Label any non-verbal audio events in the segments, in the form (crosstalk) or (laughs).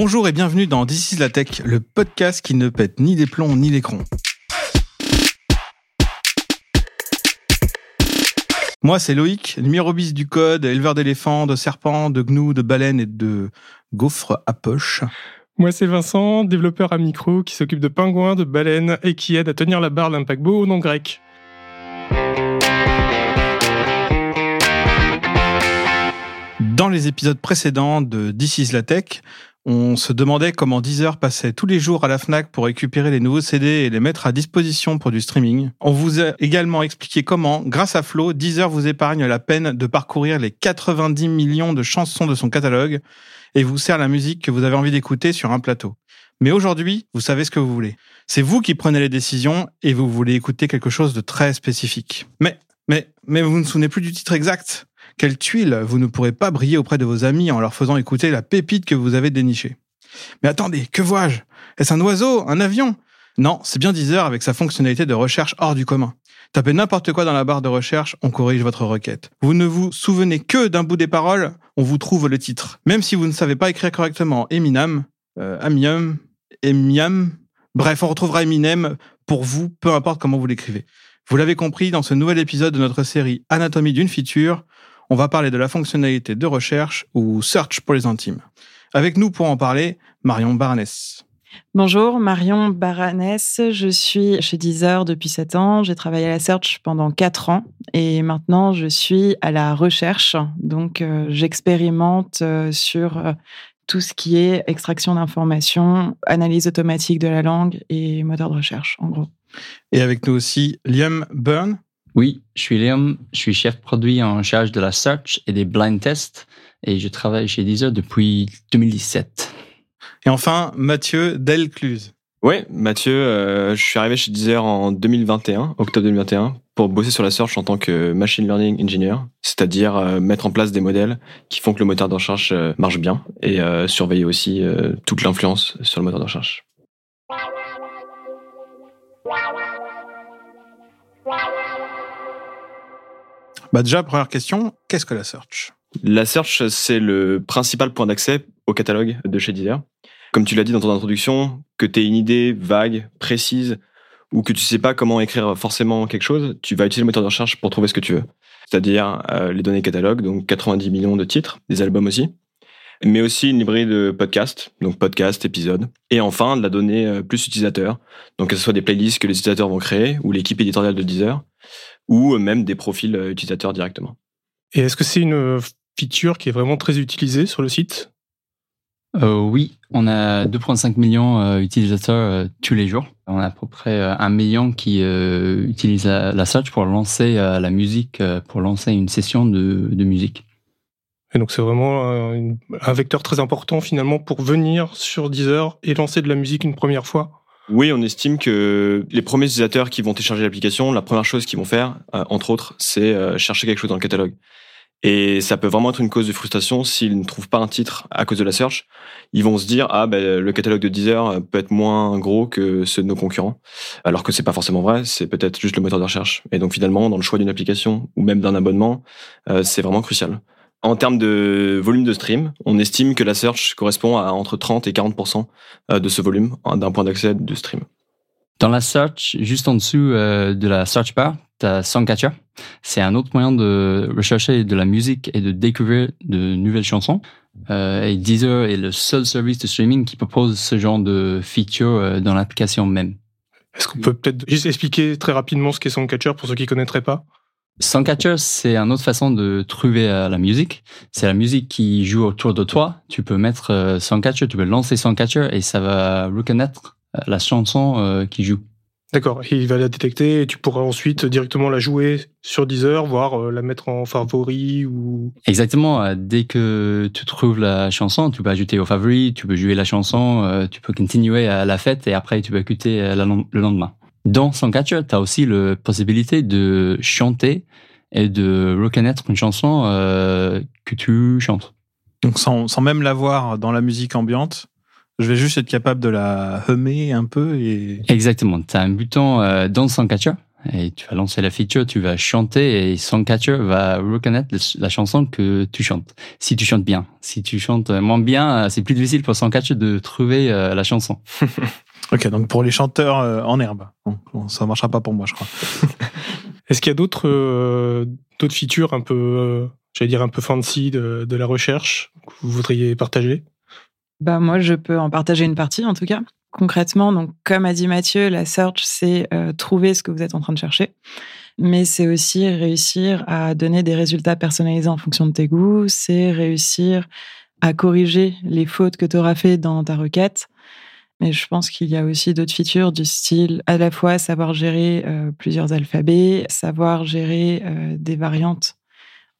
Bonjour et bienvenue dans This is la Tech, le podcast qui ne pète ni les plombs ni l'écran. Moi, c'est Loïc, numéro bis du code, éleveur d'éléphants, de serpents, de gnous, de baleines et de gaufres à poche. Moi, c'est Vincent, développeur à micro qui s'occupe de pingouins, de baleines et qui aide à tenir la barre d'un paquebot au nom grec. Dans les épisodes précédents de This is la Tech, on se demandait comment Deezer passait tous les jours à la FNAC pour récupérer les nouveaux CD et les mettre à disposition pour du streaming. On vous a également expliqué comment, grâce à Flow, Deezer vous épargne la peine de parcourir les 90 millions de chansons de son catalogue et vous sert la musique que vous avez envie d'écouter sur un plateau. Mais aujourd'hui, vous savez ce que vous voulez. C'est vous qui prenez les décisions et vous voulez écouter quelque chose de très spécifique. Mais, mais, mais vous ne vous souvenez plus du titre exact? Quelle tuile vous ne pourrez pas briller auprès de vos amis en leur faisant écouter la pépite que vous avez dénichée. Mais attendez, que vois-je? Est-ce un oiseau Un avion? Non, c'est bien Deezer avec sa fonctionnalité de recherche hors du commun. Tapez n'importe quoi dans la barre de recherche, on corrige votre requête. Vous ne vous souvenez que d'un bout des paroles, on vous trouve le titre. Même si vous ne savez pas écrire correctement Eminam, euh, Amium, Emiam, bref, on retrouvera Eminem pour vous, peu importe comment vous l'écrivez. Vous l'avez compris, dans ce nouvel épisode de notre série Anatomie d'une feature, on va parler de la fonctionnalité de recherche ou search pour les intimes. Avec nous pour en parler, Marion Baranès. Bonjour, Marion Baranès. Je suis chez Deezer depuis 7 ans. J'ai travaillé à la search pendant 4 ans et maintenant je suis à la recherche. Donc, euh, j'expérimente euh, sur euh, tout ce qui est extraction d'informations, analyse automatique de la langue et moteur de recherche, en gros. Et avec nous aussi, Liam Byrne. Oui, je suis Liam, je suis chef produit en charge de la search et des blind tests et je travaille chez Deezer depuis 2017. Et enfin, Mathieu Delcluse. Oui, Mathieu, euh, je suis arrivé chez Deezer en 2021, octobre 2021, pour bosser sur la search en tant que machine learning engineer, c'est-à-dire euh, mettre en place des modèles qui font que le moteur de recherche euh, marche bien et surveiller aussi toute l'influence sur le moteur de recherche. Bah déjà, première question, qu'est-ce que la search? La search, c'est le principal point d'accès au catalogue de chez Deezer. Comme tu l'as dit dans ton introduction, que tu aies une idée vague, précise, ou que tu sais pas comment écrire forcément quelque chose, tu vas utiliser le moteur de recherche pour trouver ce que tu veux. C'est-à-dire euh, les données catalogue, donc 90 millions de titres, des albums aussi, mais aussi une librairie de podcasts, donc podcast, épisodes, et enfin de la donnée euh, plus utilisateur, donc que ce soit des playlists que les utilisateurs vont créer ou l'équipe éditoriale de Deezer, ou même des profils euh, utilisateurs directement. Et est-ce que c'est une euh, feature qui est vraiment très utilisée sur le site? Euh, Oui, on a 2,5 millions d'utilisateurs tous les jours. On a à peu près un million qui utilisent la, search pour lancer la musique, pour lancer une session de, de musique. Et donc c'est vraiment un, un, vecteur très important finalement pour venir sur Deezer et lancer de la musique une première fois. Oui, on estime que les premiers utilisateurs qui vont télécharger l'application, la première chose qu'ils vont faire, euh, entre autres, c'est euh, chercher quelque chose dans le catalogue. Et ça peut vraiment être une cause de frustration s'ils ne trouvent pas un titre à cause de la search. Ils vont se dire ah ben le catalogue de Deezer peut être moins gros que ceux de nos concurrents, alors que c'est pas forcément vrai. C'est peut-être juste le moteur de recherche. Et donc finalement, dans le choix d'une application ou même d'un abonnement, euh, c'est vraiment crucial. En termes de volume de stream, on estime que la search correspond à entre 30 et 40% euh, de ce volume hein, d'un point d'accès de stream. Dans la search, juste en dessous euh, de la search bar, tu as Songcatcher. C'est un autre moyen de rechercher de la musique et de découvrir de nouvelles chansons. Euh, et Deezer est le seul service de streaming qui propose ce genre de feature dans l'application même. Est-ce qu'on peut peut-être juste expliquer très rapidement ce qu'est Songcatcher pour ceux qui ne connaîtraient pas? Songcatcher, c'est une autre façon de trouver euh, la musique. C'est la musique qui joue autour de toi. Tu peux mettre euh, Songcatcher, tu peux lancer Songcatcher et ça va reconnaître euh, la chanson qui joue. D'accord, il va la détecter et tu pourras ensuite directement la jouer sur Deezer, voire la mettre en favori ou... Exactement, dès que tu trouves la chanson, tu peux ajouter au favori, tu peux jouer la chanson, tu peux continuer à la fête et après tu peux écouter le lendemain. Dans Songcatcher, tu as aussi la possibilité de chanter et de reconnaître une chanson euh, que tu chantes. Donc sans, sans même l'avoir dans la musique ambiante, je vais juste être capable de la hummer un peu et... Exactement. Tu as un bouton euh, dans Songcatcher Et tu vas lancer la feature, tu vas chanter et Songcatcher va reconnaître la chanson que tu chantes. Si tu chantes bien. Si tu chantes moins bien, c'est plus difficile pour Songcatcher de trouver euh, la chanson. (laughs) ok, donc pour les chanteurs euh, en herbe. Bon, ça marchera pas pour moi, je crois. (laughs) Est-ce qu'il y a d'autres euh, d'autres features un peu, j'allais dire un peu fancy de, de la recherche que vous voudriez partager? Bah moi, je peux en partager une partie en tout cas. Concrètement, donc comme a dit Mathieu, la search, c'est euh, trouver ce que vous êtes en train de chercher, mais c'est aussi réussir à donner des résultats personnalisés en fonction de tes goûts, c'est réussir à corriger les fautes que tu auras fait dans ta requête. Mais je pense qu'il y a aussi d'autres features du style à la fois savoir gérer euh, plusieurs alphabets, savoir gérer euh, des variantes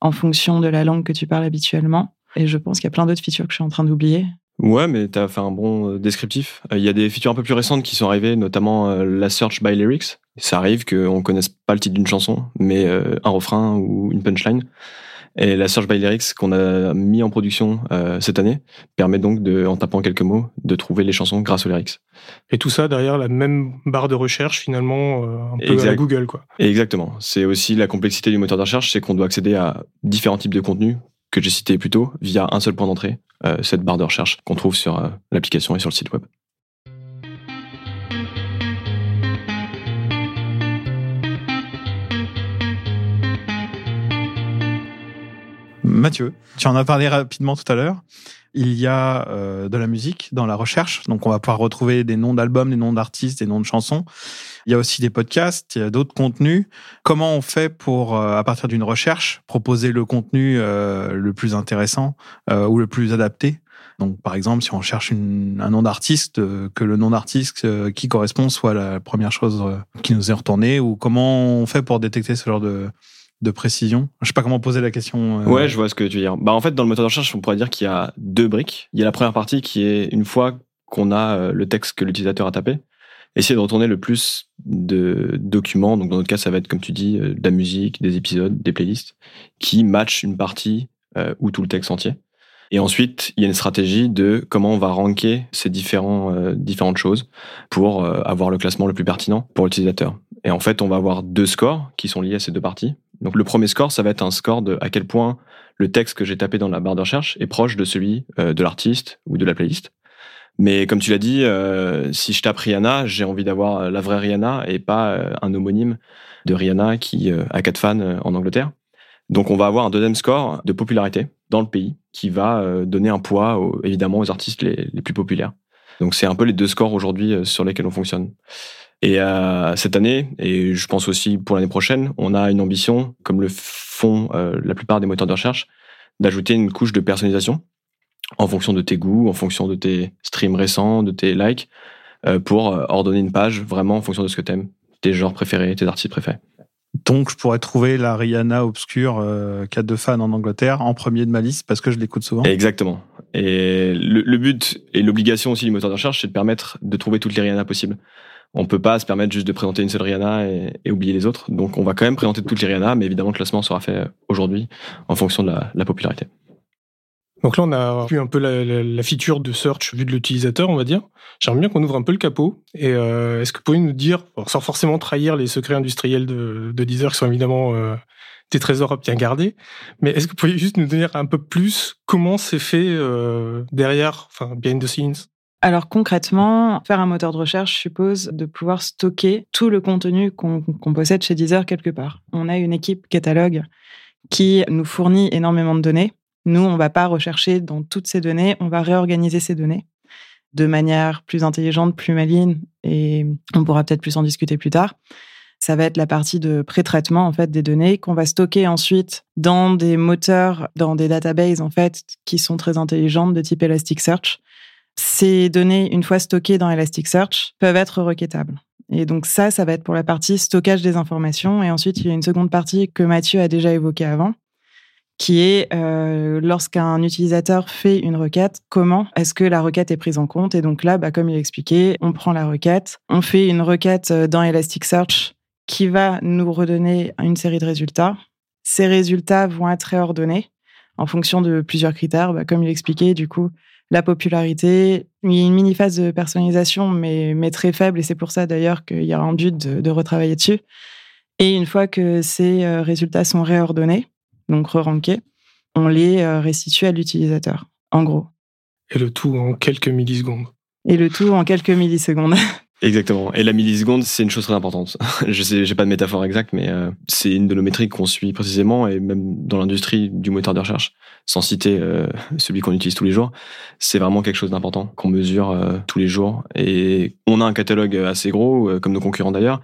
en fonction de la langue que tu parles habituellement. Et je pense qu'il y a plein d'autres features que je suis en train d'oublier. Ouais, mais tu as fait un bon euh, descriptif. Il y a des features un peu plus récentes qui sont arrivées, notamment la search by lyrics. Ça arrive qu'on connaisse pas le titre d'une chanson, mais un refrain ou une punchline. Et la search by lyrics qu'on a mis en production cette année permet donc, de, en tapant quelques mots, de trouver les chansons grâce aux lyrics. Et tout ça derrière la même barre de recherche finalement, un peu à Google, quoi. Exactement. C'est aussi la complexité du moteur de recherche, c'est qu'on doit accéder à différents types de contenus que j'ai cités plus tôt via un seul point d'entrée euh, cette barre de recherche qu'on trouve sur euh, l'application et sur le site web. Mathieu, tu en as parlé rapidement tout à l'heure. Il y a euh, de la musique dans la recherche, donc on va pouvoir retrouver des noms d'albums, des noms d'artistes, des noms de chansons. Il y a aussi des podcasts, il y a d'autres contenus. Comment on fait pour, euh, à partir d'une recherche, proposer le contenu euh, le plus intéressant ou le plus adapté? Donc, par exemple, si on cherche un nom d'artiste, que le nom d'artiste qui correspond soit la première chose qui nous est retournée, ou comment on fait pour détecter ce genre de, de précision Je sais pas comment poser la question. Ouais, je vois ce que tu veux dire. Bah, en fait, dans le moteur de recherche, on pourrait dire qu'il y a deux briques. Il y a la première partie qui est une fois qu'on a le texte que l'utilisateur a tapé, essayer de retourner le plus de documents. Donc, dans notre cas, ça va être, comme tu dis, euh, de la musique, des épisodes, des playlists, qui matchent une partie euh, ou tout le texte entier. Et ensuite, il y a une stratégie de comment on va ranker ces différents, euh, différentes choses pour avoir le classement le plus pertinent pour l'utilisateur. Et en fait, on va avoir deux scores qui sont liés à ces deux parties. Donc, le premier score, ça va être un score de à quel point le texte que j'ai tapé dans la barre de recherche est proche de celui de l'artiste ou de la playlist. Mais comme tu l'as dit, euh, si je tape Rihanna, j'ai envie d'avoir la vraie Rihanna et pas euh, un homonyme de Rihanna qui euh, a quatre fans en Angleterre. Donc on va avoir un deuxième score de popularité dans le pays qui va donner un poids évidemment aux artistes les, les plus populaires. Donc c'est un peu les deux scores aujourd'hui sur lesquels on fonctionne. Et cette année, et je pense aussi pour l'année prochaine, on a une ambition, comme le font la plupart des moteurs de recherche, d'ajouter une couche de personnalisation en fonction de tes goûts, en fonction de tes streams récents, de tes likes, euh, pour euh, ordonner une page vraiment en fonction de ce que t'aimes, tes genres préférés, tes artistes préférés. Donc, je pourrais trouver la Rihanna obscure euh, a deux fans en Angleterre en premier de ma liste parce que je l'écoute souvent. Exactement. Et le, but et l'obligation aussi du moteur de recherche, c'est de permettre de trouver toutes les Rihanna possibles. On peut pas se permettre juste de présenter une seule Rihanna et, oublier les autres. Donc, on va quand même présenter toutes les Rihanna, mais évidemment, le classement sera fait aujourd'hui en fonction de la popularité. Donc là, on a vu un peu la, la, la feature de search vue de l'utilisateur, on va dire. J'aimerais bien qu'on ouvre un peu le capot. Et euh, est-ce que vous pouvez nous dire, sans forcément trahir les secrets industriels de, de Deezer, qui sont évidemment euh, des trésors à bien garder, mais est-ce que vous pouvez juste nous dire un peu plus comment c'est fait euh, derrière, enfin, behind the scenes? Alors concrètement, faire un moteur de recherche suppose de pouvoir stocker tout le contenu qu'on possède chez Deezer quelque part. On a une équipe catalogue qui nous fournit énormément de données nous, on ne va pas rechercher dans toutes ces données, on va réorganiser ces données de manière plus intelligente, plus maligne, et on pourra peut-être plus en discuter plus tard. Ça va être la partie de pré-traitement en fait des données qu'on va stocker ensuite dans des moteurs, dans des databases en fait qui sont très intelligentes de type Elasticsearch. Ces données, une fois stockées dans Elasticsearch, peuvent être requêtables. Et donc ça, ça va être pour la partie stockage des informations. Et ensuite, il y a une seconde partie que Mathieu a déjà évoquée avant, qui est euh, lorsqu'un utilisateur fait une requête, comment est-ce que la requête est prise en compte? Et donc là, bah, comme il expliqué, on prend la requête, on fait une requête euh, dans Elasticsearch qui va nous redonner une série de résultats. Ces résultats vont être réordonnés en fonction de plusieurs critères, bah, comme il expliquait, du coup, la popularité. Il y a une mini phase de personnalisation, mais, mais très faible, et c'est pour ça d'ailleurs qu'il y a un but de, de retravailler dessus Et une fois que ces résultats sont réordonnés, donc re-rankés, on les restitue à l'utilisateur, en gros. Et le tout en quelques millisecondes. Et le tout en quelques millisecondes. (laughs) Exactement. Et la milliseconde, c'est une chose très importante. (laughs) je sais, j'ai pas de métaphore exacte, mais euh, c'est une de nos métriques qu'on suit précisément, et même dans l'industrie du moteur de recherche, sans citer euh, celui qu'on utilise tous les jours, c'est vraiment quelque chose d'important qu'on mesure euh, tous les jours. Et on a un catalogue assez gros, comme nos concurrents d'ailleurs,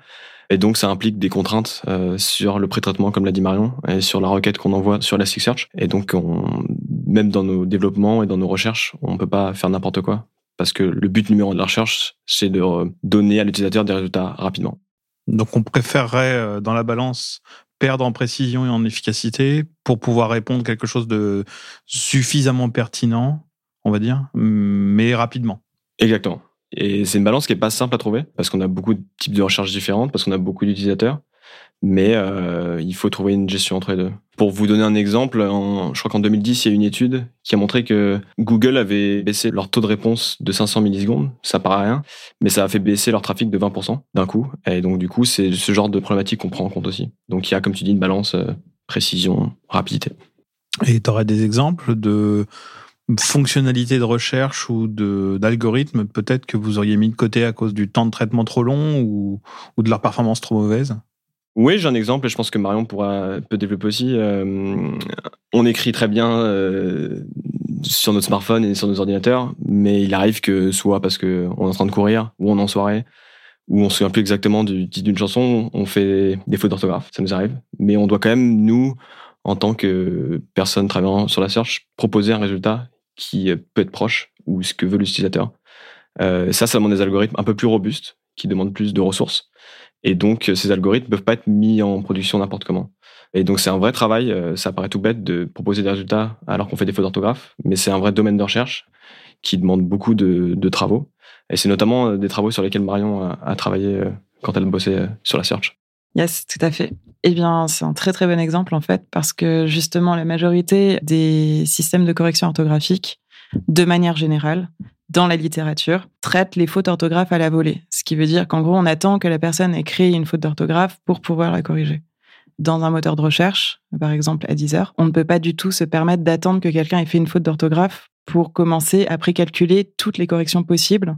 et donc ça implique des contraintes sur le pré-traitement, comme l'a dit Marion, et sur la requête qu'on envoie sur Elasticsearch. Et donc, on, même dans nos développements et dans nos recherches, on peut pas faire n'importe quoi parce que le but numéro de la recherche, c'est de donner à l'utilisateur des résultats rapidement. Donc on préférerait euh, dans la balance perdre en précision et en efficacité pour pouvoir répondre quelque chose de suffisamment pertinent, on va dire, mais rapidement. Exactement. Et c'est une balance qui est pas simple à trouver parce qu'on a beaucoup de types de recherches différentes, parce qu'on a beaucoup d'utilisateurs mais euh, il faut trouver une gestion entre les deux. Pour vous donner un exemple, je crois qu'en 2010, il y a une étude qui a montré que Google avait baissé leur taux de réponse de 500 millisecondes. Ça paraît rien, mais ça a fait baisser leur trafic de 20% d'un coup. Et donc, du coup, c'est ce genre de problématique qu'on prend en compte aussi. Donc, il y a, comme tu dis, une balance euh, précision, rapidité. Et tu aurais des exemples de fonctionnalités de recherche ou d'algorithmes peut-être que vous auriez mis de côté à cause du temps de traitement trop long ou, ou de leur performance trop mauvaise? Oui, j'ai un exemple et je pense que Marion pourra peut développer aussi. Euh, on écrit très bien euh, sur notre smartphone et sur nos ordinateurs, mais il arrive que soit parce que on est en train de courir ou on est en soirée ou on se souvient plus exactement du titre d'une chanson, on fait des fautes d'orthographe, ça nous arrive. Mais on doit quand même nous, en tant que personne travaillant sur la search, proposer un résultat qui peut être proche ou ce que veut l'utilisateur. Euh, ça, ça demande des algorithmes un peu plus robustes qui demandent plus de ressources. Et donc, ces algorithmes ne peuvent pas être mis en production n'importe comment. Et donc, c'est un vrai travail. Euh, ça paraît tout bête de proposer des résultats alors qu'on fait des fautes d'orthographe, mais c'est un vrai domaine de recherche qui demande beaucoup de, travaux. Et c'est notamment euh, des travaux sur lesquels Marion a, travaillé euh, quand elle bossait sur la search. Yes, tout à fait. Eh bien, c'est un très très bon exemple en fait, parce que justement, la majorité des systèmes de correction orthographique, de manière générale, dans la littérature, traite les fautes d'orthographe à la volée. Ce qui veut dire qu'en gros, on attend que la personne ait créé une faute d'orthographe pour pouvoir la corriger. Dans un moteur de recherche, par exemple à Deezer, on ne peut pas du tout se permettre d'attendre que quelqu'un ait fait une faute d'orthographe pour commencer à précalculer toutes les corrections possibles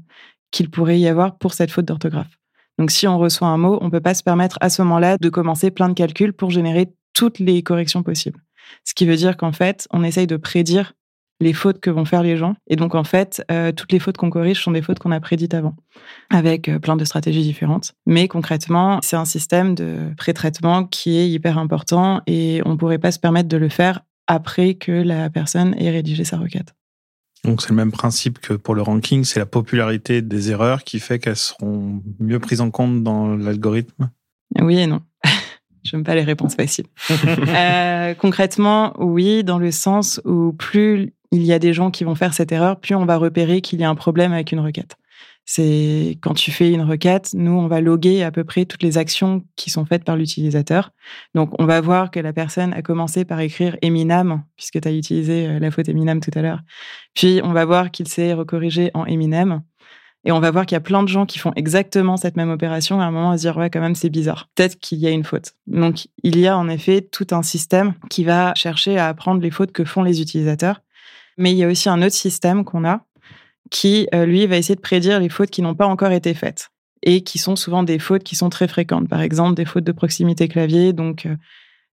qu'il pourrait y avoir pour cette faute d'orthographe. Donc si on reçoit un mot, on ne peut pas se permettre à ce moment-là de commencer plein de calculs pour générer toutes les corrections possibles. Ce qui veut dire qu'en fait, on essaye de prédire les fautes que vont faire les gens. Et donc, en fait, euh, toutes les fautes qu'on corrige sont des fautes qu'on a prédites avant, avec euh, plein de stratégies différentes. Mais concrètement, c'est un système de pré-traitement qui est hyper important et on ne pourrait pas se permettre de le faire après que la personne ait rédigé sa requête. Donc c'est le même principe que pour le ranking, c'est la popularité des erreurs qui fait qu'elles seront mieux prises en compte dans l'algorithme? Oui et non. (laughs) Je n'aime pas les réponses faciles. (laughs) Euh, concrètement, oui, dans le sens où plus il y a des gens qui vont faire cette erreur, plus on va repérer qu'il y a un problème avec une requête. C'est quand tu fais une requête, nous, on va loguer à peu près toutes les actions qui sont faites par l'utilisateur. Donc, on va voir que la personne a commencé par écrire Eminem, puisque tu as utilisé euh, la faute Eminem tout à l'heure. Puis, on va voir qu'il s'est recorrigé en Eminem. Et on va voir qu'il y a plein de gens qui font exactement cette même opération. À un moment, va se dire, ouais, quand même, c'est bizarre. Peut-être qu'il y a une faute. Donc, il y a en effet tout un système qui va chercher à apprendre les fautes que font les utilisateurs mais il y a aussi un autre système qu'on a qui, euh, lui, va essayer de prédire les fautes qui n'ont pas encore été faites et qui sont souvent des fautes qui sont très fréquentes. Par exemple, des fautes de proximité clavier. Donc, euh,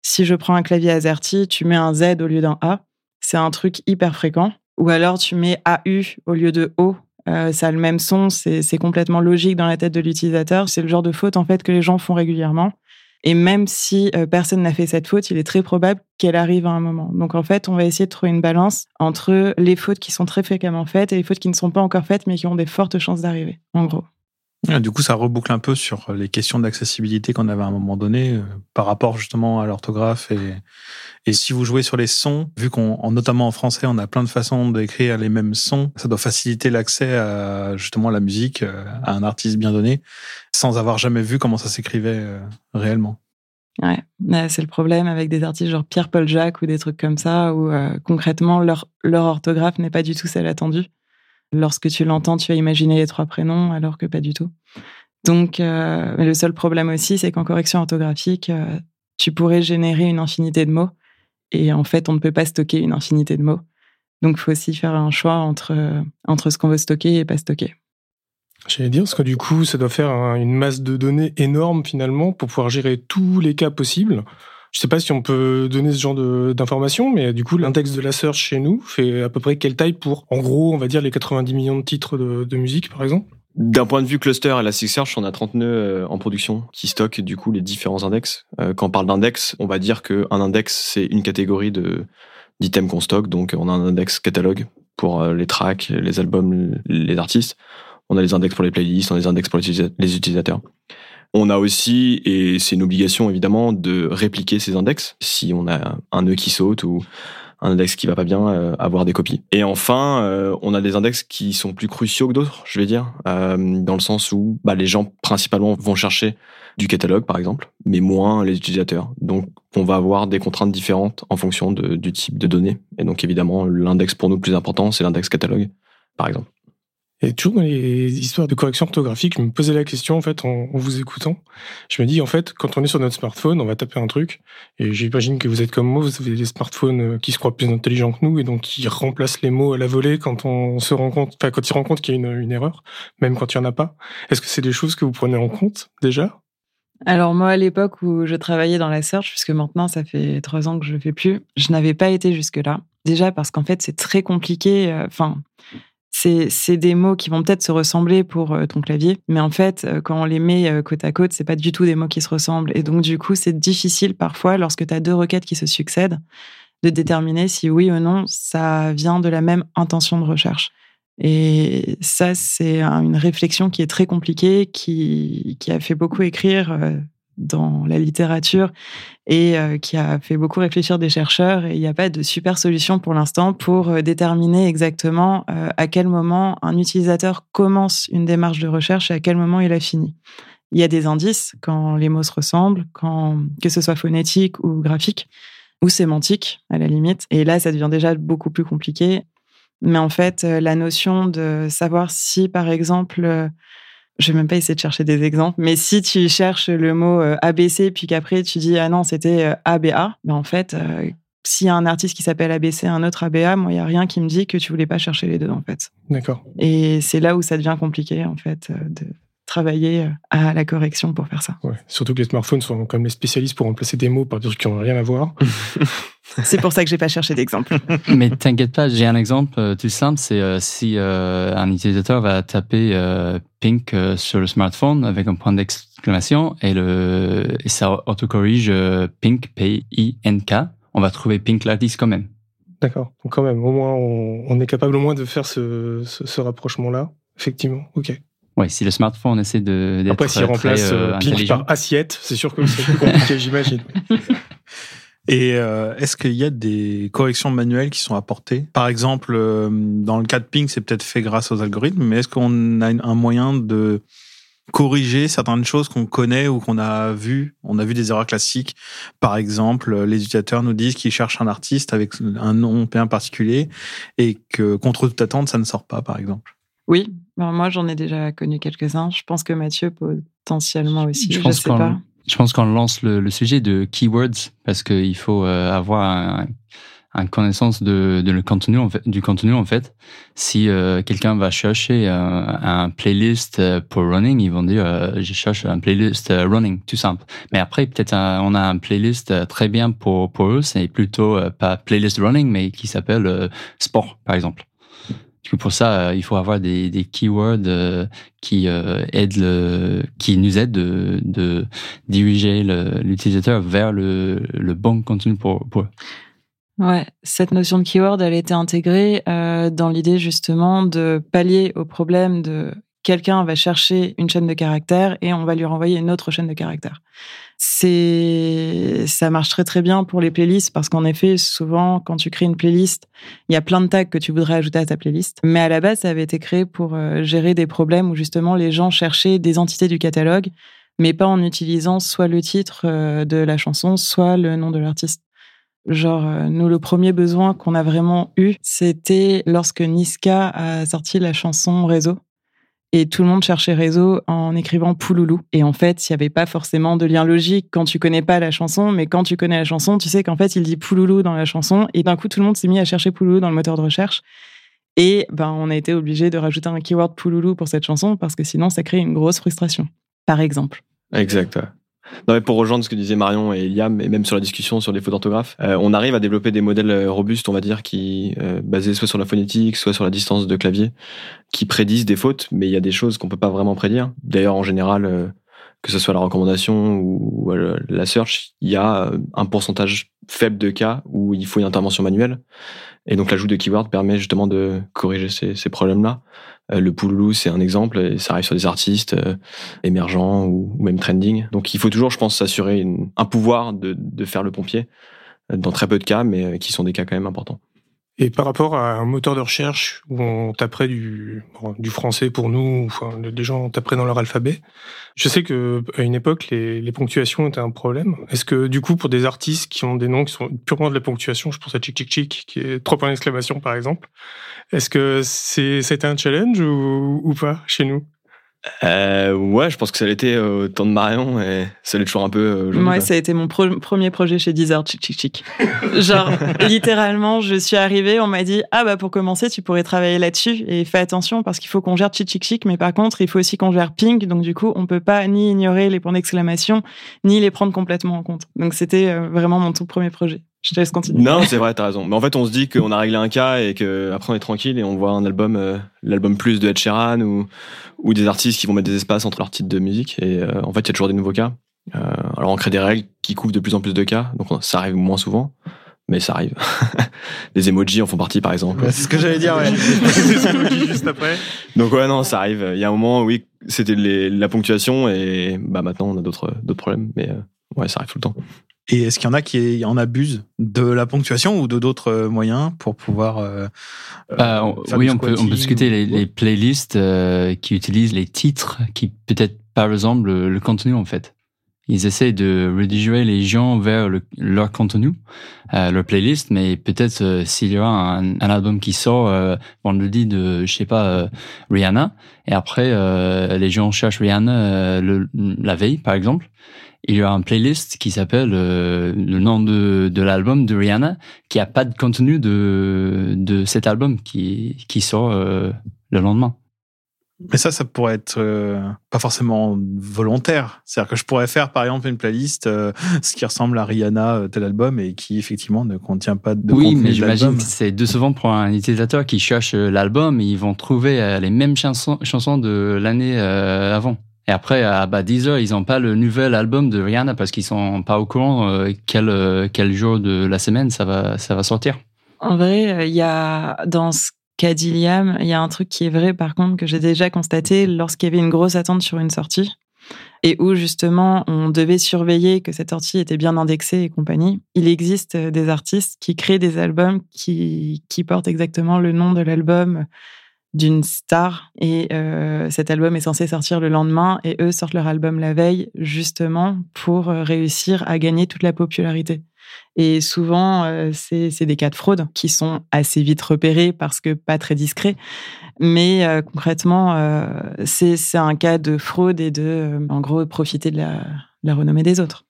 si je prends un clavier AZERTY, tu mets un Z au lieu d'un A. C'est un truc hyper fréquent. Ou alors, tu mets AU au lieu de O. Euh, ça a le même son, c'est complètement logique dans la tête de l'utilisateur. C'est le genre de faute en fait que les gens font régulièrement. Et même si euh, personne n'a fait cette faute, il est très probable qu'elle arrive à un moment. Donc en fait, on va essayer de trouver une balance entre les fautes qui sont très fréquemment faites et les fautes qui ne sont pas encore faites, mais qui ont des fortes chances d'arriver, en gros. Du coup, ça reboucle un peu sur les questions d'accessibilité qu'on avait à un moment donné euh, par rapport justement à l'orthographe. Et, et si vous jouez sur les sons, vu qu'on, notamment en français, on a plein de façons d'écrire les mêmes sons, ça doit faciliter l'accès à justement à la musique, euh, à un artiste bien donné, sans avoir jamais vu comment ça s'écrivait euh, réellement. Ouais, c'est le problème avec des artistes genre Pierre Paul Jacques ou des trucs comme ça, où concrètement leur, leur orthographe n'est pas du tout celle attendue lorsque tu l'entends, tu vas imaginer les trois prénoms, alors que pas du tout. Donc, euh, le seul problème aussi, c'est qu'en correction orthographique, euh, tu pourrais générer une infinité de mots. Et en fait, on ne peut pas stocker une infinité de mots. Donc, il faut aussi faire un choix entre, entre ce qu'on veut stocker et pas stocker. J'allais dire, parce que du coup, ça doit faire une masse de données énorme finalement pour pouvoir gérer tous les cas possibles. Je sais pas si on peut donner ce genre d'informations, mais du coup, l'index de la search chez nous fait à peu près quelle taille pour, en gros, on va dire les 90 millions de titres de, musique, par exemple? D'un point de vue cluster Elasticsearch, on a 30 nœuds euh, en production qui stockent du coup les différents index. Euh, quand on parle d'index, on va dire qu'un index c'est une catégorie d'items qu'on stocke. Donc on a un index catalogue pour euh, les tracks, les albums, les artistes. On a les index pour les playlists, on a les index pour les utilisateurs. On a aussi, et c'est une obligation évidemment, de répliquer ces index. Si on a un nœud qui saute ou un index qui va pas bien, euh, avoir des copies. Et enfin, euh, on a des index qui sont plus cruciaux que d'autres, je vais dire, euh, dans le sens où bah, les gens principalement vont chercher du catalogue, par exemple, mais moins les utilisateurs. Donc, on va avoir des contraintes différentes en fonction du type de données. Et donc, évidemment, l'index pour nous le plus important, c'est l'index catalogue, par exemple. Et toujours dans les histoires de correction orthographique, je me posais la question en fait en, vous écoutant. Je me dis en fait, quand on est sur notre smartphone, on va taper un truc, et j'imagine que vous êtes comme moi, vous avez des smartphones euh, qui se croient plus intelligents que nous et donc qui remplacent les mots à la volée quand on se rend compte, enfin quand ils compte qu'il y a une, erreur, même quand il y en a pas. Est-ce que c'est des choses que vous prenez en compte déjà? Alors moi, à l'époque où je travaillais dans la search, puisque maintenant ça fait trois ans que je ne fais plus, je n'avais pas été jusque-là. Déjà parce qu'en fait c'est très compliqué. Euh, enfin, c'est des mots qui vont peut-être se ressembler pour euh, ton clavier, mais en fait, euh, quand on les met euh, côte à côte, c'est pas du tout des mots qui se ressemblent. Et donc, du coup, c'est difficile parfois, lorsque tu as deux requêtes qui se succèdent, de déterminer si oui ou non ça vient de la même intention de recherche. Et ça, c'est une réflexion qui est très compliquée, qui, qui a fait beaucoup écrire dans la littérature et euh, qui a fait beaucoup réfléchir des chercheurs. Et il n'y a pas de super solution pour l'instant pour euh, déterminer exactement euh, à quel moment un utilisateur commence une démarche de recherche et à quel moment il a fini. Il y a des indices quand les mots se ressemblent, quand, que ce soit phonétique ou graphique ou sémantique à la limite. Et là, ça devient déjà beaucoup plus compliqué. Mais en fait, la notion de savoir si, par exemple, je vais même pas essayer de chercher des exemples, mais si tu cherches le mot euh, ABC puis qu'après tu dis ah non c'était euh, ABA, ben en fait euh, s'il y a un artiste qui s'appelle ABC, un autre ABA, moi il y a rien qui me dit que tu voulais pas chercher les deux en fait. D'accord. Et c'est là où ça devient compliqué en fait de travailler à la correction pour faire ça. Ouais. Surtout que les smartphones sont comme les spécialistes pour remplacer des mots par des trucs qui n'ont rien à voir. (laughs) c'est pour ça que j'ai pas cherché d'exemple. (laughs) Mais t'inquiète pas, j'ai un exemple euh, tout simple. C'est euh, si euh, un utilisateur va taper Pink sur le smartphone avec un point d'exclamation et, le, et ça autocorrige Pink, P-I-N-K, on va trouver Pink l'artiste quand même. D'accord. Donc quand même, au moins, on, est capable au moins de faire ce, ce, ce rapprochement-là. Effectivement, ok. Ouais, si le smartphone essaie de Après, s'il remplace euh, Pink par assiette, c'est sûr que c'est plus compliqué, j'imagine. (laughs) Et euh, est-ce qu'il y a des corrections manuelles qui sont apportées? Par exemple, euh, dans le cas de Pink, c'est peut-être fait grâce aux algorithmes, mais est-ce qu'on a un moyen de corriger certaines choses qu'on connaît ou qu'on a vu On a vu des erreurs classiques. Par exemple, les utilisateurs nous disent qu'ils cherchent un artiste avec un nom bien particulier et que contre toute attente, ça ne sort pas, par exemple. Oui, moi j'en ai déjà connu quelques-uns. Je pense que Mathieu potentiellement aussi. Je, pense sais pas. Je pense qu'on lance le, sujet de keywords parce qu'il faut euh, avoir un, connaissance de, le contenu en fait, du contenu en fait. Si euh, quelqu'un va chercher un, playlist pour running, ils vont dire je cherche un playlist running, tout simple. Mais après peut-être on a un playlist très bien pour pour eux, c'est plutôt pas playlist running mais qui s'appelle sport par exemple pour ça, euh, il faut avoir des, des keywords euh, qui euh, aident le, qui nous aident de, diriger l'utilisateur vers le, bon contenu pour, pour eux. Ouais, cette notion de keyword, elle été intégrée dans l'idée justement de pallier au problème de quelqu'un va chercher une chaîne de caractères et on va lui renvoyer une autre chaîne de caractères. C'est ça marche très très bien pour les playlists parce qu'en effet souvent quand tu crées une playlist il y a plein de tags que tu voudrais ajouter à ta playlist. Mais à la base ça avait été créé pour euh, gérer des problèmes où justement les gens cherchaient des entités du catalogue mais pas en utilisant soit le titre euh, de la chanson soit le nom de l'artiste. Genre, euh, nous, le premier besoin qu'on a vraiment eu, c'était lorsque Niska a sorti la chanson Réseau et tout le monde cherchait réseau en écrivant Pouloulou. Et en fait, il n'y avait pas forcément de lien logique quand tu connais pas la chanson, mais quand tu connais la chanson, tu sais qu'en fait, il dit Pouloulou dans la chanson, et d'un coup, tout le monde s'est mis à chercher Pouloulou dans le moteur de recherche. Et ben, on a été obligé de rajouter un keyword Pouloulou pour cette chanson parce que sinon, ça crée une grosse frustration, par exemple. Exact. Non, mais pour rejoindre ce que disaient Marion et Liam, et même sur la discussion sur les fautes d'orthographe, euh, on arrive à développer des modèles euh, robustes, on va dire, qui euh, basés soit sur la phonétique, soit sur la distance de clavier, qui prédisent des fautes, mais il y a des choses qu'on peut pas vraiment prédire. D'ailleurs, en général, que ce soit la recommandation ou la search, il y a un pourcentage faible de cas où il faut une intervention manuelle. Et donc l'ajout de keywords permet justement de corriger ces, ces problèmes-là. Euh, le Pouloulou, c'est un exemple, et ça arrive sur des artistes euh, émergents ou, même trending. Donc il faut toujours, je pense, s'assurer un pouvoir de, de faire le pompier euh, dans très peu de cas, mais qui sont des cas quand même importants. Et par rapport à un moteur de recherche où on taperait du, du français pour nous, enfin, des gens taperaient dans leur alphabet, je sais que à une époque, les, les ponctuations étaient un problème. Est-ce que du coup, pour des artistes qui ont des noms qui sont purement de la ponctuation, je pense à Chick Chick Chick, qui est trois points d'exclamation par exemple, est-ce que c'est c'était un challenge ou, ou pas chez nous? Euh, ouais, je pense que ça l'était au temps de Marion et ça l'est toujours un peu. Euh, Moi, ça a été mon premier projet chez Deezer, chic chic chic. (laughs) Genre, littéralement, je suis arrivée, on m'a dit ah bah pour commencer, tu pourrais travailler là-dessus et fais attention parce qu'il faut qu'on gère chic chic chic, mais par contre, il faut aussi qu'on gère ping, donc du coup, on peut pas ni ignorer les points d'exclamation ni les prendre complètement en compte. Donc c'était euh, vraiment mon tout premier projet. Je te laisse continuer. Non, c'est vrai, t'as raison. Mais en fait, on se dit qu'on a réglé un cas et que après on est tranquille et on voit un album, euh, l'album plus de Ed Sheeran ou, ou des artistes qui vont mettre des espaces entre leurs titres de musique. Et euh, en fait, il y a toujours des nouveaux cas. Euh, alors on crée des règles qui couvrent de plus en plus de cas, donc ça arrive moins souvent. Mais ça arrive. (laughs) les emojis en font partie, par exemple. c'est ce que j'allais dire, ouais. (laughs) les emojis (laughs) juste après. Donc ouais, non, ça arrive. Il y a un moment, oui, c'était la ponctuation et bah maintenant on a d'autres d'autres problèmes. Mais ouais, ça arrive tout le temps. Et est-ce qu'il y en a qui en abusent de la ponctuation ou de d'autres euh, moyens pour pouvoir euh, bah, Oui, on peut, on peut discuter les, playlists euh, qui utilisent les titres qui peut-être pas ressemblent le, le, contenu en fait. Ils essaient de rediriger les gens vers leur contenu, leur playlist, mais peut-être s'il y aura un, un, album qui sort vendredi de, je sais pas, Rihanna, et après les gens cherchent Rihanna le, la veille par exemple, il y a un playlist qui s'appelle euh, le nom de, de l'album de Rihanna, qui a pas de contenu de, de cet album qui, qui sort euh, le lendemain. Mais ça, ça pourrait être euh, pas forcément volontaire. C'est-à-dire que je pourrais faire, par exemple, une playlist ce qui ressemble à Rihanna tel album et qui effectivement ne contient pas de oui, mais j'imagine que c'est décevant pour un utilisateur qui cherche l'album. Ils vont trouver les mêmes chansons, chansons de l'année avant. Et après, à bah, Deezer, ils n'ont pas le nouvel album de Rihanna parce qu'ils sont pas au courant euh, quel, euh, quel jour de la semaine ça va, ça va sortir. En vrai, euh, il y a dans ce qu'a dit Liam, il y a un truc qui est vrai par contre que j'ai déjà constaté lorsqu'il y avait une grosse attente sur une sortie et où justement on devait surveiller que cette sortie était bien indexée et compagnie. Il existe des artistes qui créent des albums qui, qui portent exactement le nom de l'album d'une star et euh, cet album est censé sortir le lendemain et eux sortent leur album la veille justement pour euh, réussir à gagner toute la popularité. Et souvent, euh, c'est des cas de fraude qui sont assez vite repérés parce que pas très discrets. Mais concrètement, c'est un cas de fraude et de, en gros, profiter de la renommée des autres.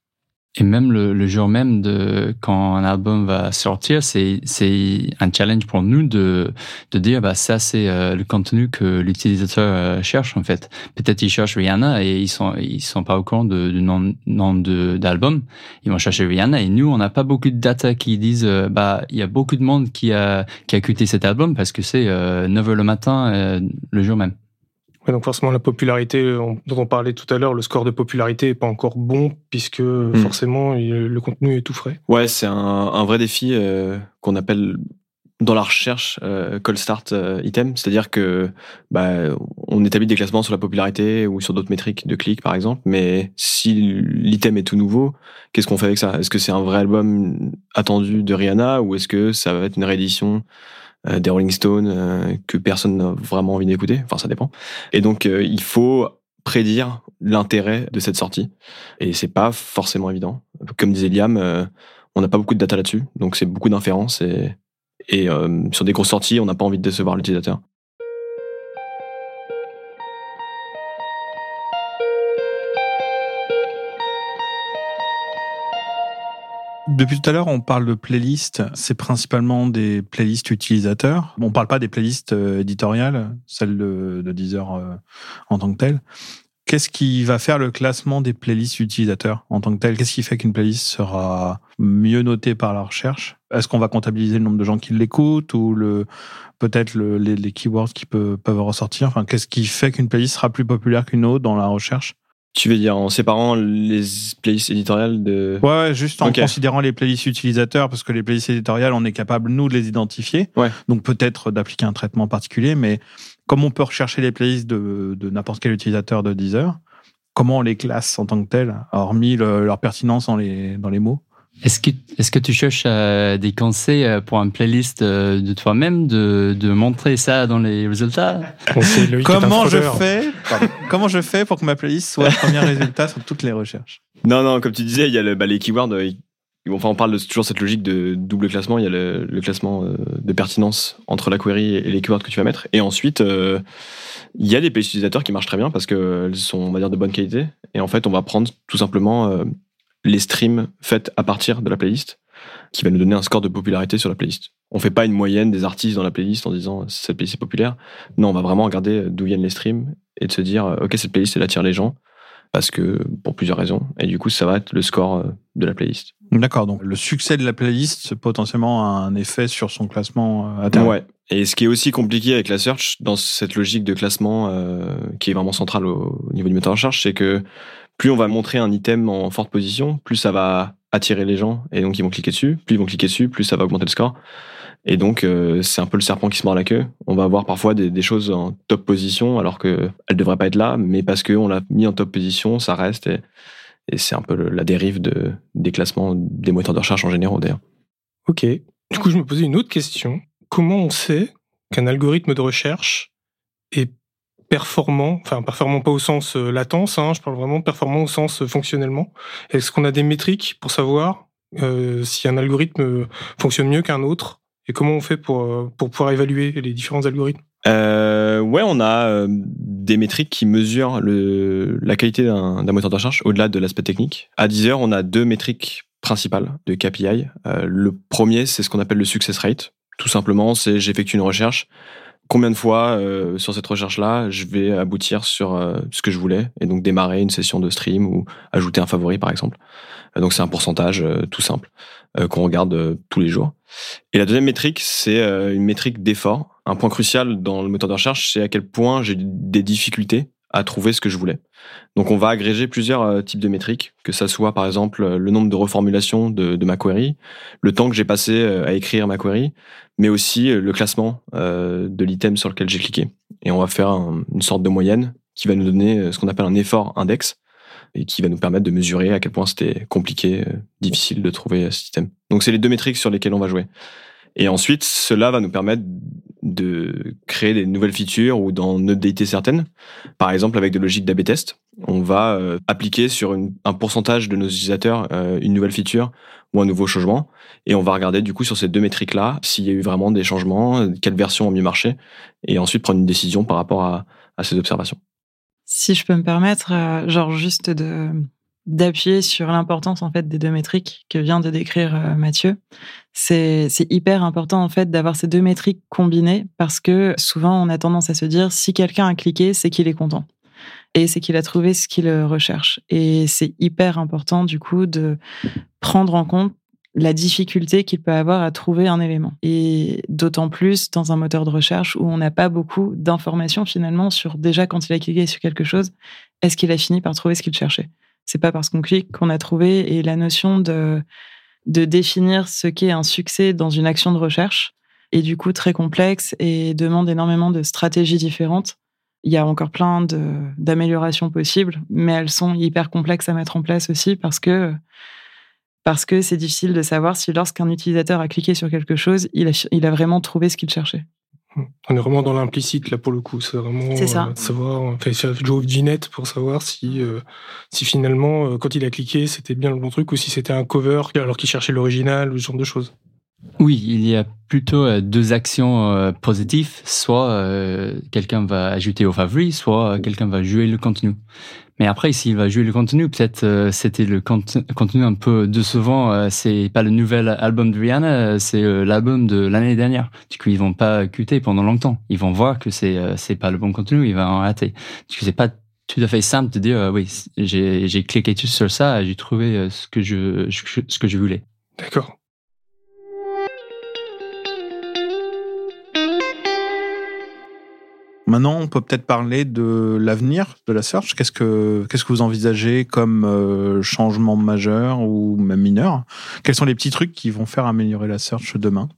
Et même le, le, jour même de quand un album va sortir, c'est c'est un challenge pour nous de de dire bah ça c'est euh, le contenu que l'utilisateur euh, cherche en fait. Peut-être ils cherchent Rihanna et ils sont ils sont pas au courant de, du nom nom de d'album. Ils vont chercher Rihanna et nous on n'a pas beaucoup de data qui disent euh, bah il y a beaucoup de monde qui a qui a écouté cet album parce que c'est 9 heures le matin le jour même donc forcément la popularité dont on parlait tout à l'heure, le score de popularité est pas encore bon puisque hmm. forcément le contenu est tout frais. Ouais, c'est un, un, vrai défi euh, qu'on appelle dans la recherche euh, call start euh, item, c'est-à-dire que bah, on établit des classements sur la popularité ou sur d'autres métriques de clics par exemple, mais si l'item est tout nouveau, qu'est-ce qu'on fait avec ça? Est-ce que c'est un vrai album attendu de Rihanna ou est-ce que ça va être une réédition euh, des Rolling Stones euh, que personne n'a vraiment envie d'écouter. Enfin, ça dépend. Et donc, euh, il faut prédire l'intérêt de cette sortie. Et c'est pas forcément évident. Comme disait Liam, on n'a pas beaucoup de data là-dessus, donc c'est beaucoup d'inférences et, et sur des grosses sorties, on n'a pas envie de décevoir l'utilisateur. Depuis tout à l'heure, on parle de playlists. C'est principalement des playlists utilisateurs. On parle pas des playlists euh, éditoriales, celles de, de Deezer euh, en tant que telles. Qu'est-ce qui va faire le classement des playlists utilisateurs en tant que tel Qu'est-ce qui fait qu'une playlist sera mieux notée par la recherche? Est-ce qu'on va comptabiliser le nombre de gens qui l'écoutent ou le peut-être le, les, keywords qui peuvent ressortir? Enfin, qu'est-ce qui fait qu'une playlist sera plus populaire qu'une autre dans la recherche? Tu veux dire en séparant les playlists éditoriales de... Ouais, juste en okay. considérant les playlists utilisateurs, parce que les playlists éditoriales, on est capable, nous, de les identifier. Ouais. Donc peut-être d'appliquer un traitement particulier, mais comme on peut rechercher les playlists de, de n'importe quel utilisateur de Deezer, comment on les classe en tant que tel, hormis le, leur pertinence dans les, dans les mots? Est-ce que, est-ce que tu cherches euh, des conseils euh, pour une playlist euh, de toi-même, de, de montrer ça dans les résultats? Comment je fais Comment je fais pour que ma playlist soit le premier résultat sur toutes les recherches? Non, non, comme tu disais, il y a le, bah, les keywords. Enfin, on parle de toujours cette logique de double classement. Il y a le, le classement de pertinence entre la query et les keywords que tu vas mettre. Et ensuite, euh, il y a des playlists utilisateurs qui marchent très bien parce qu'elles sont, on va dire, de bonne qualité. Et en fait, on va prendre tout simplement euh, les streams faits à partir de la playlist qui va nous donner un score de popularité sur la playlist. On fait pas une moyenne des artistes dans la playlist en disant cette playlist est populaire. Non, on va vraiment regarder d'où viennent les streams et de se dire ok cette playlist elle attire les gens parce que pour plusieurs raisons et du coup ça va être le score de la playlist. D'accord, donc le succès de la playlist potentiellement a un effet sur son classement à terme. Ouais. Et ce qui est aussi compliqué avec la search dans cette logique de classement euh, qui est vraiment centrale au, au niveau du moteur de recherche, c'est que plus on va montrer un item en forte position, plus ça va attirer les gens et donc ils vont cliquer dessus. Plus ils vont cliquer dessus, plus ça va augmenter le score. Et donc euh, c'est un peu le serpent qui se mord la queue. On va avoir parfois des, choses en top position alors que elles devraient pas être là, mais parce que on l'a mis en top position, ça reste et, c'est un peu la dérive de, des classements des moteurs de recherche en général d'ailleurs. Ok. Du coup, je me posais une autre question. Comment on sait qu'un algorithme de recherche est performant, enfin performant pas au sens euh, latence, hein, je parle vraiment performant au sens euh, fonctionnellement. Est-ce qu'on a des métriques pour savoir euh, si un algorithme fonctionne mieux qu'un autre et comment on fait pour, pour pouvoir évaluer les différents algorithmes? Euh, ouais, on a des métriques qui mesurent le, la qualité d'un moteur de recherche au-delà de l'aspect technique. À Deezer, on a deux métriques principales de KPI. Le premier, c'est ce qu'on appelle le success rate. Tout simplement, c'est j'effectue une recherche, combien de fois euh, sur cette recherche-là, je vais aboutir sur euh, ce que je voulais et donc démarrer une session de stream ou ajouter un favori par exemple. Euh, donc c'est un pourcentage tout simple qu'on regarde tous les jours. Et la deuxième métrique, c'est une métrique d'effort. Un point crucial dans le moteur de recherche, c'est à quel point j'ai des difficultés à trouver ce que je voulais. Donc on va agréger plusieurs euh, types de métriques, que ça soit par exemple le nombre de reformulations de, de ma query, le temps que j'ai passé euh, à écrire ma query, mais aussi euh, le classement de l'item sur lequel j'ai cliqué. Et on va faire un, une sorte de moyenne qui va nous donner ce qu'on appelle un effort index et qui va nous permettre de mesurer à quel point c'était compliqué, difficile de trouver cet item. Donc c'est les deux métriques sur lesquelles on va jouer. Et ensuite, cela va nous permettre de créer des nouvelles features ou d'en updater certaines. Par exemple, avec des logiques d'AB test, on va euh, appliquer sur un pourcentage de nos utilisateurs euh, une nouvelle feature ou un nouveau changement. Et on va regarder du coup sur ces deux métriques-là s'il y a eu vraiment des changements, quelles versions ont mieux marché, et ensuite prendre une décision par rapport à, à ces observations. Si je peux me permettre, euh, genre juste de d'appuyer sur l'importance en fait des deux métriques que vient de décrire euh, Mathieu. C'est hyper important en fait d'avoir ces deux métriques combinées parce que souvent on a tendance à se dire si quelqu'un a cliqué, c'est qu'il est content et c'est qu'il a trouvé ce qu'il recherche et c'est hyper important du coup de prendre en compte la difficulté qu'il peut avoir à trouver un élément. Et d'autant plus dans un moteur de recherche où on n'a pas beaucoup d'informations finalement sur déjà quand il a cliqué sur quelque chose, est-ce qu'il a fini par trouver ce qu'il cherchait? C'est pas parce qu'on clique qu'on a trouvé. Et la notion de, de définir ce qu'est un succès dans une action de recherche est du coup très complexe et demande énormément de stratégies différentes. Il y a encore plein d'améliorations possibles, mais elles sont hyper complexes à mettre en place aussi parce que parce que c'est difficile de savoir si lorsqu'un utilisateur a cliqué sur quelque chose, il a, il a vraiment trouvé ce qu'il cherchait. On est vraiment dans l'implicite là pour le coup. C'est vraiment ça. Euh, savoir, enfin, jouer au Ginette pour savoir si, euh, si finalement, euh, quand il a cliqué, c'était bien le bon truc ou si c'était un cover alors qu'il cherchait l'original ou ce genre de choses. Oui, il y a plutôt euh, deux actions euh, positives. Soit euh, quelqu'un va ajouter au favori, soit quelqu'un va jouer le contenu. Mais après, s'il va jouer le contenu, peut-être euh, c'était le contenu un peu décevant. Euh, c'est pas le nouvel album de Rihanna, c'est euh, l'album de l'année dernière. Du coup, ils vont pas cuter pendant longtemps. Ils vont voir que c'est c'est pas le bon contenu, ils vont en rater. Du coup, c'est pas tout à fait simple de dire oui, j'ai j'ai cliqué sur ça, j'ai trouvé ce que je ce que je voulais. D'accord. Maintenant, on peut peut-être parler de l'avenir de la search. Qu'est-ce que qu'est-ce que vous envisagez comme euh, changement majeur ou même mineur? Quels sont les petits trucs qui vont faire améliorer la search demain?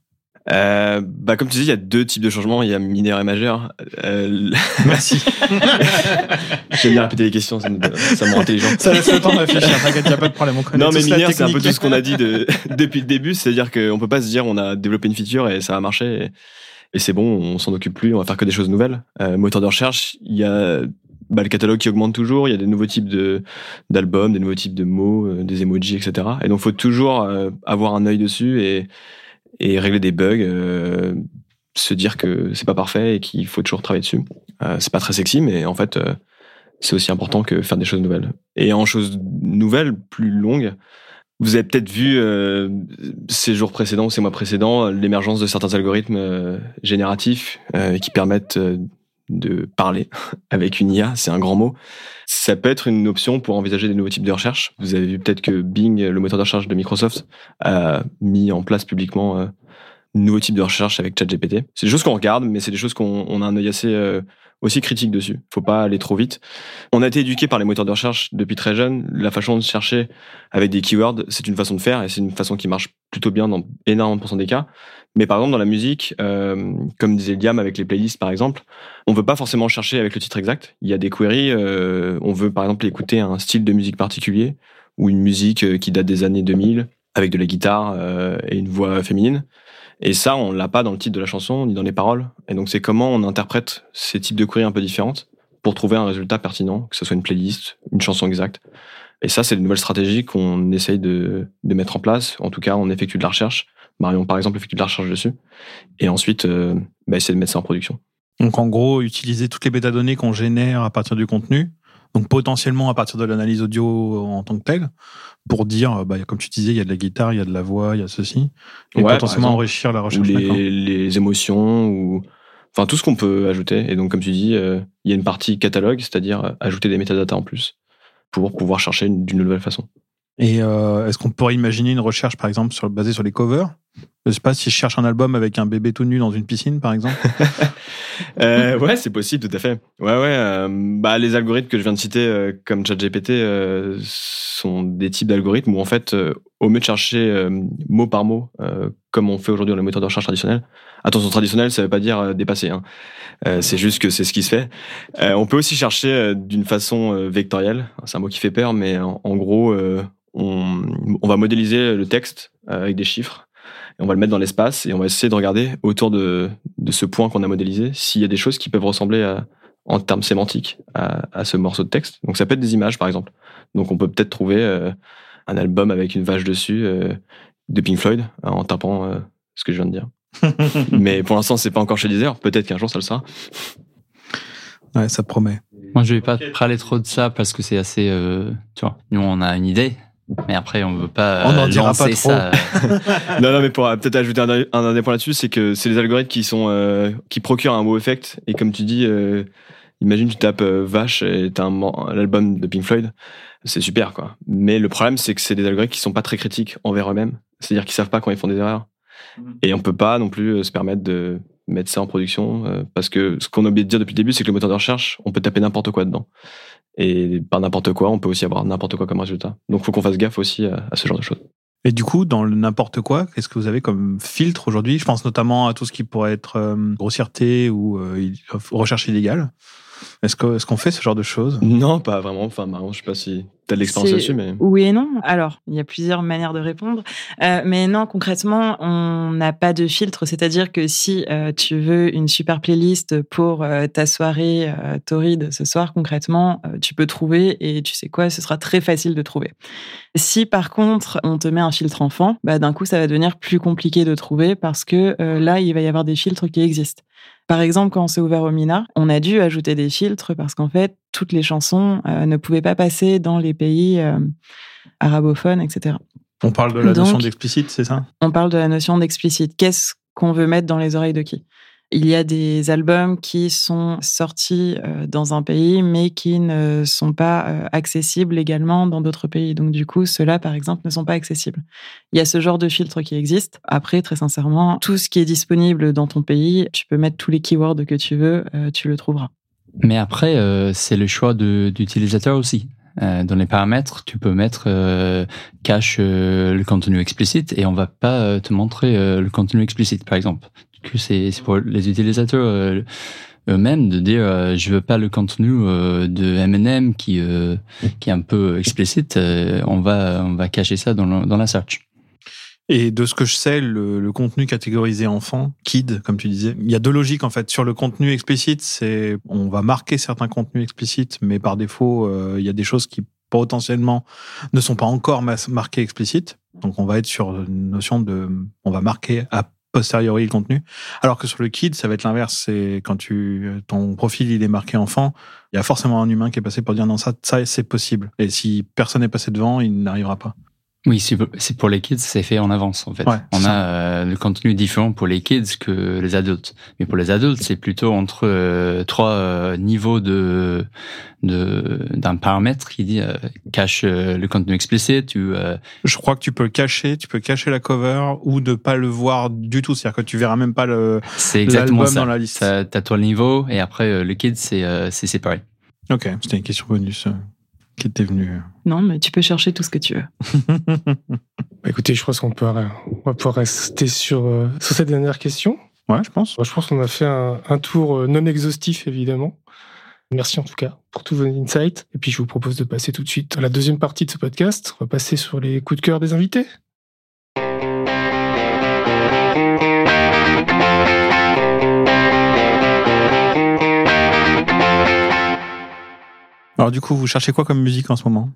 Euh, bah comme tu dis, il y a deux types de changements. Il y a mineur et majeur. Euh... Merci. (laughs) J'aime bien répéter les questions, ça me, ça me rend intelligent. Ça laisse le temps de réfléchir. T'inquiète, il a pas de problème. On non, mais mineur, c'est un peu tout ce qu'on a dit de, (laughs) depuis le début. C'est-à-dire qu'on peut pas se dire on a développé une feature et ça va marcher. Et et c'est bon, on s'en occupe plus, on va faire que des choses nouvelles. Euh, moteur de recherche, il y a bah, le catalogue qui augmente toujours, il y a des nouveaux types de d'albums, des nouveaux types de mots, euh, des emojis, etc. Et donc faut toujours euh, avoir un œil dessus et et régler des bugs, euh, se dire que c'est pas parfait et qu'il faut toujours travailler dessus. c'est pas très sexy, mais en fait c'est aussi important que faire des choses nouvelles. Et en choses nouvelles, plus longues, vous avez peut-être vu euh, ces jours précédents ces mois précédents l'émergence de certains algorithmes euh, génératifs euh, qui permettent de parler (laughs) avec une IA, c'est un grand mot. Ça peut être une option pour envisager des nouveaux types de recherche. Vous avez vu peut-être que Bing, le moteur de recherche de Microsoft, a mis en place publiquement un nouveau type de recherche avec ChatGPT. C'est des choses qu'on regarde, mais c'est des choses qu'on a un œil assez aussi critique dessus. Faut pas aller trop vite. On a été éduqué par les moteurs de recherche depuis très jeune. La façon de chercher avec des keywords, c'est une façon de faire et c'est une façon qui marche plutôt bien dans énormément de pourcents des cas. Mais par exemple, dans la musique, euh, comme disait Liam avec les playlists par exemple, on veut pas forcément chercher avec le titre exact. Il y a des queries. Euh, on veut par exemple écouter un style de musique particulier ou une musique euh, qui date des années 2000 avec de la guitare et une voix féminine. Et ça, on l'a pas dans le titre de la chanson ni dans les paroles. Et donc, c'est comment on interprète ces types de queries un peu différentes pour trouver un résultat pertinent, que ce soit une playlist, une chanson exacte. Et ça, c'est une nouvelle stratégie qu'on essaye de, de, mettre en place. En tout cas, on effectue de la recherche. Marion, par exemple, effectue de la recherche dessus. Et ensuite, euh, bah, essayer de mettre ça en production. Donc, en gros, utiliser toutes les métadonnées qu'on génère à partir du contenu donc potentiellement à partir de l'analyse audio en tant que telle, pour dire, bah, comme tu disais, il y a de la guitare, il y a de la voix, il y a ceci, et potentiellement enrichir la recherche. Ou les, les, émotions, ou enfin tout ce qu'on peut ajouter. Et donc comme tu dis, euh, il y a une partie catalogue, c'est-à-dire euh, ajouter des métadatas en plus pour pouvoir chercher d'une nouvelle façon. Et euh, est-ce qu'on pourrait imaginer une recherche, par exemple, basée sur les covers? Je sais pas si je cherche un album avec un bébé tout nu dans une piscine, par exemple. (laughs) euh, ouais, c'est possible, tout à fait. Ouais, ouais. Euh, bah, les algorithmes que je viens de citer, euh, comme ChatGPT, euh, sont des types d'algorithmes où, en fait, au mieux de chercher mot par mot, comme on fait aujourd'hui dans les moteurs de recherche traditionnels, attention, traditionnel, ça veut pas dire dépasser. Hein. c'est juste que c'est ce qui se fait. on peut aussi chercher d'une façon vectorielle. C'est un mot qui fait peur, mais en gros on, va modéliser le texte euh, avec des chiffres et on va le mettre dans l'espace et on va essayer de regarder autour de, ce point qu'on a modélisé s'il y a des choses qui peuvent ressembler en termes sémantiques à, ce morceau de texte. Donc ça peut être des images par exemple. Donc on peut peut-être trouver euh, un album avec une vache dessus euh, de Pink Floyd en tapant ce que je viens de dire. (laughs) Mais pour l'instant c'est pas encore chez Deezer. Peut-être qu'un jour ça le sera. Ouais, ça promet. Moi, je vais pas parler trop de ça parce que c'est assez, tu vois, nous on a une idée, mais après, on veut pas on en dira pas trop. ça. (laughs) non, non, mais pour peut-être ajouter un, un, dernier point là-dessus, c'est que c'est les algorithmes qui sont euh, qui procurent un beau effect. Et comme tu dis, euh, imagine tu tapes euh, vache et t'as un l'album de Pink Floyd, c'est super quoi. Mais le problème, c'est que c'est des algorithmes qui sont pas très critiques envers eux-mêmes. C'est-à-dire qu'ils savent pas quand ils font des erreurs. Mm-hmm. Et on peut pas non plus se permettre de mettre ça en production parce que ce qu'on a oublié de dire depuis le début, c'est que le moteur de recherche, on peut taper n'importe quoi dedans. Et par n'importe quoi, on peut aussi avoir n'importe quoi comme résultat. Donc, il faut qu'on fasse gaffe aussi à, ce genre de choses. Et du coup, dans le n'importe quoi, qu'est-ce que vous avez comme filtre aujourd'hui? Je pense notamment à tout ce qui pourrait être euh, grossièreté ou euh, recherche illégale. Est-ce qu'on est fait ce genre de choses? Non, pas vraiment. Enfin, Marion, je sais pas si tu as de l'expérience là-dessus, mais... Oui et non. Alors, il y a plusieurs manières de répondre. Euh, mais non, concrètement, on n'a pas de filtre. C'est-à-dire que si euh, tu veux une super playlist pour euh, ta soirée torride ce soir, concrètement, tu peux trouver et tu sais quoi, ce sera très facile de trouver. Si par contre, on te met un filtre enfant, bah, d'un coup, ça va devenir plus compliqué de trouver parce que là, il va y avoir des filtres qui existent. Par exemple, quand on s'est ouvert au Mina, on a dû ajouter des filtres parce qu'en fait, toutes les chansons euh, ne pouvaient pas passer dans les pays euh, arabophones, etc. On parle de la Donc- notion d'explicite, c'est ça? On parle de la notion d'explicite. Qu'est-ce qu'on veut mettre dans les oreilles de qui? Il y a des albums qui sont sortis euh, dans un pays, mais qui ne sont pas euh, accessibles également dans d'autres pays. Donc, du coup, ceux-là, par exemple, ne sont pas accessibles. Il y a ce genre de filtre qui existe. Après, très sincèrement, tout ce qui est disponible dans ton pays, tu peux mettre tous les keywords que tu veux, euh, tu le trouveras. Mais après, c'est le choix d'utilisateur aussi. Dans les paramètres, tu peux mettre cache le contenu explicite et on va pas te montrer le contenu explicite, par exemple. Coup, c'est pour les utilisateurs euh, eux-mêmes de dire euh, je veux pas le contenu euh, de M&M qui euh, qui est un peu explicite. on va on va cacher ça dans, dans la search. Et de ce que je sais, le, le contenu catégorisé enfant, kid, comme tu disais, il y a deux logiques en fait. Sur le contenu explicite, c'est on va marquer certains contenus explicites, mais par défaut, il y a des choses qui potentiellement ne sont pas encore marquées explicites. Donc on va être sur une notion de, on va marquer a posteriori le contenu. Alors que sur le kid, ça va être l'inverse. C'est quand tu ton profil il est marqué enfant, il y a forcément un humain qui est passé pour dire non ça ça c'est possible. Et si personne n'est passé devant, il n'arrivera pas. Oui, c'est pour- les kids, c'est fait en avance en fait. Ouais, On a euh, le contenu différent pour les kids que les adultes. Mais pour les adultes, c'est plutôt entre euh, trois euh, niveaux de de- d'un paramètre qui dit euh, cache euh, le contenu explicite ou euh, Je crois que tu peux le cacher, tu peux cacher la cover ou ne pas le voir du tout. C'est-à-dire que tu verras même pas le. L'album dans la liste. T'as t'as trois niveaux et après euh, le kid c'est euh, c'est séparé. Ok, c'était une question bonus qui était venue. Non, mais tu peux chercher tout ce que tu veux. (laughs) Bah, écoutez, je pense qu'on peut, on va pouvoir rester sur, euh, sur cette dernière question. Ouais, je pense. Moi, je pense qu'on a fait un, un tour euh, non exhaustif, évidemment. Merci en tout cas pour tous vos insights. Et puis, je vous propose de passer tout de suite à la deuxième partie de ce podcast. On va passer sur les coups de cœur des invités. Alors du coup, vous cherchez quoi comme musique en ce moment?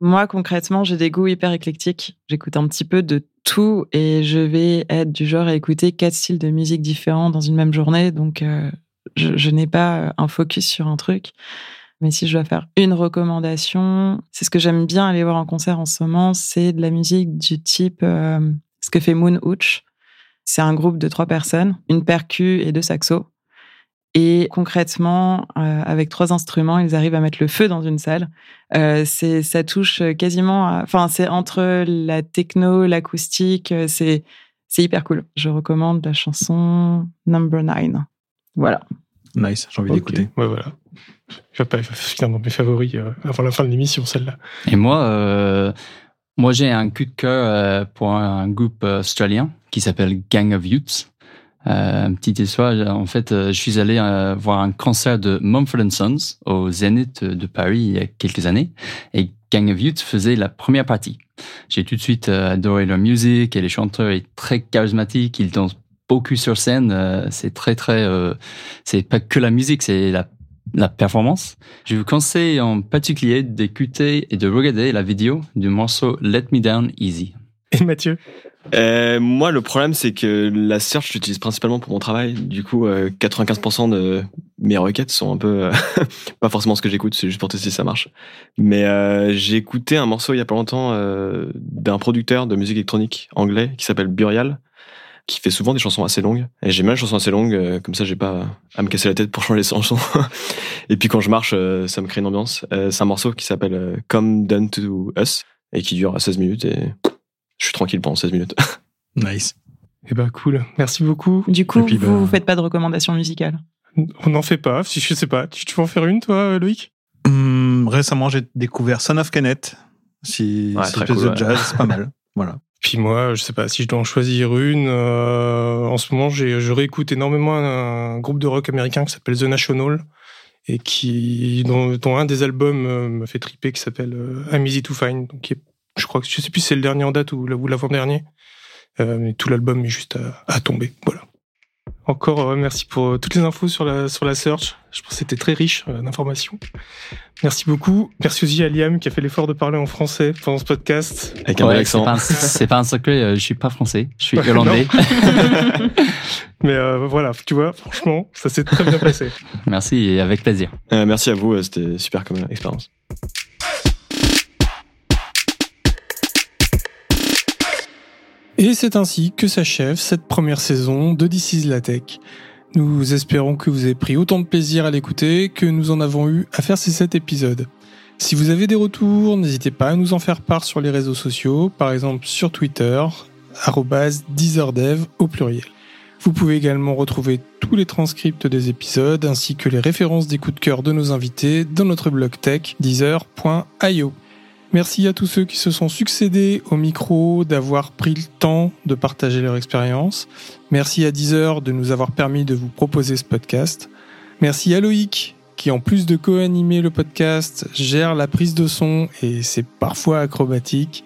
Moi, concrètement, j'ai des goûts hyper éclectiques. J'écoute un petit peu de tout et je vais être du genre à écouter quatre styles de musique différents dans une même journée. Donc, euh, je, n'ai pas un focus sur un truc. Mais si je dois faire une recommandation, c'est ce que j'aime bien aller voir en concert en ce moment, c'est de la musique du type euh, ce que fait Moon Hooch. C'est un groupe de trois personnes, une percu et deux saxos. Et concrètement, euh, avec trois instruments, ils arrivent à mettre le feu dans une salle. Euh, c'est, ça touche quasiment, à- enfin, c'est entre la techno, l'acoustique, euh, c'est, c'est hyper cool. Je recommande la chanson Number Nine. Voilà. Nice, j'ai envie Ok. d'écouter. Ouais, voilà. Je vais finir dans mes favoris euh, avant la fin de l'émission, celle-là. Et moi, euh, moi j'ai un coup de cœur euh, pour un groupe euh, australien qui s'appelle Gang of Youths. Euh, une petite histoire, en fait, euh, je suis allé euh, voir un concert de Mumford Sons au Zénith de Paris il y a quelques années, et Gang of Youths faisait la première partie. J'ai tout de suite euh, adoré leur musique et les chanteurs est très charismatiques, ils dansent beaucoup sur scène, euh, c'est très très, euh, c'est pas que la musique, c'est la la performance. Je vous conseille en particulier d'écouter et de regarder la vidéo du morceau Let Me Down Easy. Et Mathieu? Euh, moi, le problème, c'est que la search, je l'utilise principalement pour mon travail. Du coup, euh, 95% de mes requêtes sont un peu euh, (laughs) pas forcément ce que j'écoute, c'est juste pour tester si ça marche. Mais euh, j'ai écouté un morceau il y a pas longtemps euh, d'un producteur de musique électronique anglais qui s'appelle Burial, qui fait souvent des chansons assez longues. Et j'aime bien les chansons assez longues, euh, comme ça, j'ai pas à me casser la tête pour changer les chansons. (laughs) et puis quand je marche, ça me crée une ambiance. C'est un morceau qui s'appelle Come Down to Us et qui dure 16 minutes et je suis tranquille pendant 16 minutes. (laughs) Nice. Eh ben, cool. Merci beaucoup. Du coup, puis, vous, bah- vous faites pas de recommandations musicales? On n'en fait pas. Si je sais pas. Tu, tu veux en faire une, toi, Loïc? Hum, récemment, j'ai découvert Son of Kenneth. Si Ouais, c'est très cool, de ouais. jazz, c'est pas (laughs) mal. Voilà. Puis moi, je sais pas si je dois en choisir une. euh, en ce moment, j'ai, je réécoute énormément un, groupe de rock américain qui s'appelle The National et qui dont, dont un des albums euh, me fait triper qui s'appelle euh, I'm Easy to Find. Donc, qui est- je crois que je sais plus si c'est le dernier en date ou, ou l'avant dernier, Euh, mais tout l'album est juste à, à tomber. Voilà. Encore merci pour toutes les infos sur la, sur la search. Je pense que c'était très riche d'informations. Merci beaucoup. Merci aussi à Liam qui a fait l'effort de parler en français pendant ce podcast. Avec un bel accent. C'est pas, un secret, je suis pas français, je suis hollandais. (laughs) Mais voilà, tu vois, franchement, ça s'est très bien passé. Merci et avec plaisir. merci à vous, c'était super comme expérience. Et c'est ainsi que s'achève cette première saison de This is la Tech. Nous espérons que vous avez pris autant de plaisir à l'écouter que nous en avons eu à faire ces 7 épisodes. Si vous avez des retours, n'hésitez pas à nous en faire part sur les réseaux sociaux, par exemple sur Twitter, deezerdev au pluriel. Vous pouvez également retrouver tous les transcripts des épisodes ainsi que les références des coups de cœur de nos invités dans notre blog tech deezer.io. Merci à tous ceux qui se sont succédés au micro, d'avoir pris le temps de partager leur expérience. Merci à Deezer de nous avoir permis de vous proposer ce podcast. Merci à Loïc qui, en plus de co-animer le podcast, gère la prise de son et c'est parfois acrobatique.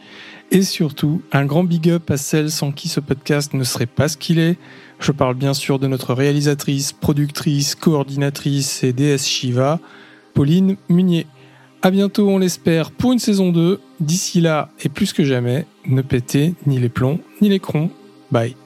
Et surtout, un grand big up à celle sans qui ce podcast ne serait pas ce qu'il est. Je parle bien sûr de notre réalisatrice, productrice, coordinatrice et DS Shiva, Pauline Munier. À bientôt, on l'espère, pour une saison 2. D'ici là, et plus que jamais, ne pétez ni les plombs ni les crons. Bye.